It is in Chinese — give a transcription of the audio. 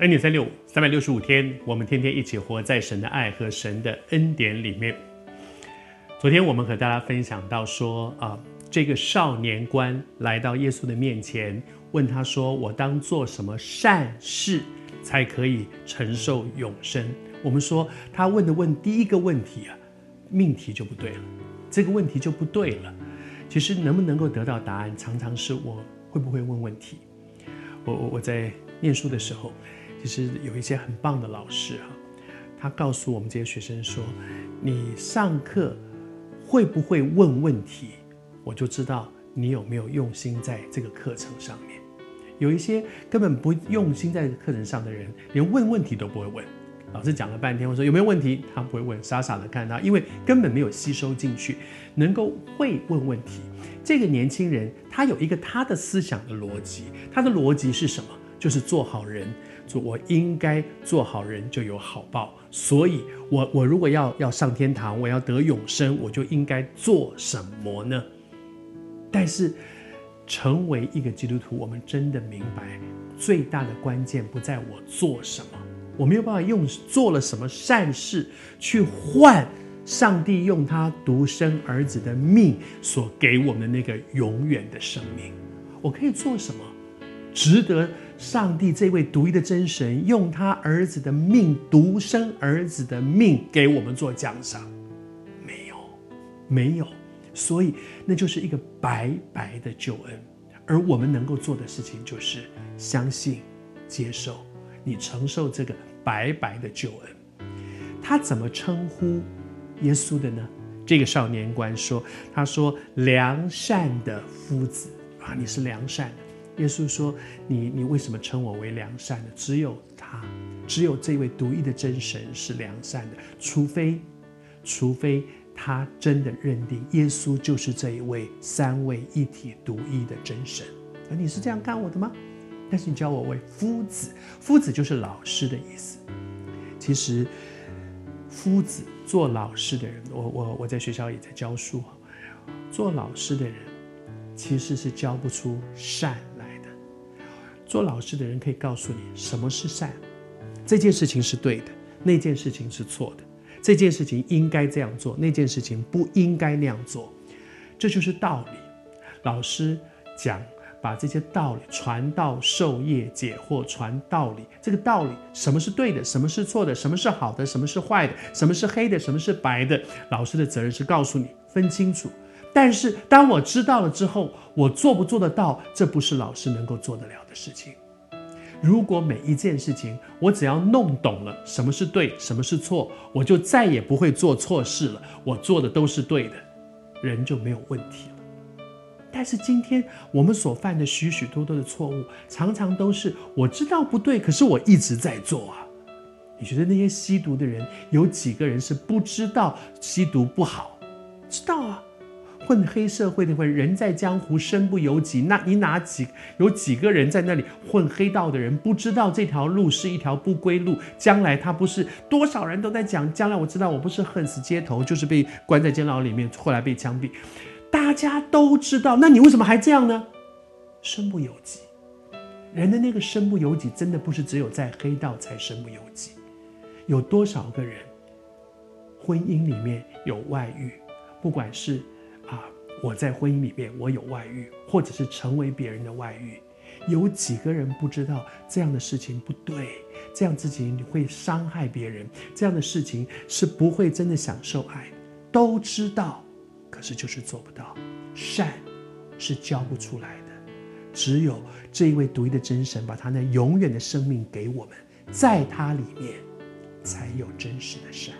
恩典三六五，三百六十五天，我们天天一起活在神的爱和神的恩典里面。昨天我们和大家分享到说啊，这个少年官来到耶稣的面前，问他说：“我当做什么善事才可以承受永生？”我们说他问的问第一个问题啊，命题就不对了，这个问题就不对了。其实能不能够得到答案，常常是我会不会问问题。我我我在念书的时候。其实有一些很棒的老师哈，他告诉我们这些学生说：“你上课会不会问问题，我就知道你有没有用心在这个课程上面。有一些根本不用心在课程上的人，连问问题都不会问。老师讲了半天，我说有没有问题，他不会问，傻傻的看他，因为根本没有吸收进去，能够会问问题。这个年轻人他有一个他的思想的逻辑，他的逻辑是什么？就是做好人。”做我应该做好人就有好报，所以我我如果要要上天堂，我要得永生，我就应该做什么呢？但是成为一个基督徒，我们真的明白最大的关键不在我做什么，我没有办法用做了什么善事去换上帝用他独生儿子的命所给我们的那个永远的生命。我可以做什么，值得？上帝这位独一的真神，用他儿子的命，独生儿子的命给我们做奖赏，没有，没有，所以那就是一个白白的救恩。而我们能够做的事情，就是相信、接受，你承受这个白白的救恩。他怎么称呼耶稣的呢？这个少年官说：“他说良善的夫子啊，你是良善的。”耶稣说：“你你为什么称我为良善的？只有他，只有这位独一的真神是良善的。除非，除非他真的认定耶稣就是这一位三位一体独一的真神。而你是这样看我的吗？但是你叫我为夫子，夫子就是老师的意思。其实，夫子做老师的人，我我我在学校也在教书，做老师的人其实是教不出善。”做老师的人可以告诉你什么是善，这件事情是对的，那件事情是错的，这件事情应该这样做，那件事情不应该那样做，这就是道理。老师讲，把这些道理传道授业解惑，传道理。这个道理，什么是对的，什么是错的，什么是好的，什么是坏的，什么是黑的，什么是白的，老师的责任是告诉你分清楚。但是当我知道了之后，我做不做得到，这不是老师能够做得了的事情。如果每一件事情我只要弄懂了什么是对，什么是错，我就再也不会做错事了。我做的都是对的，人就没有问题了。但是今天我们所犯的许许多多的错误，常常都是我知道不对，可是我一直在做啊。你觉得那些吸毒的人有几个人是不知道吸毒不好？知道啊。混黑社会的会，人在江湖身不由己。那你哪几有几个人在那里混黑道的人，不知道这条路是一条不归路？将来他不是多少人都在讲，将来我知道我不是恨死街头，就是被关在监牢里面，后来被枪毙。大家都知道，那你为什么还这样呢？身不由己。人的那个身不由己，真的不是只有在黑道才身不由己。有多少个人婚姻里面有外遇，不管是。我在婚姻里面，我有外遇，或者是成为别人的外遇，有几个人不知道这样的事情不对？这样自己你会伤害别人，这样的事情是不会真的享受爱，都知道，可是就是做不到。善是教不出来的，只有这一位独一的真神把他那永远的生命给我们，在他里面才有真实的善。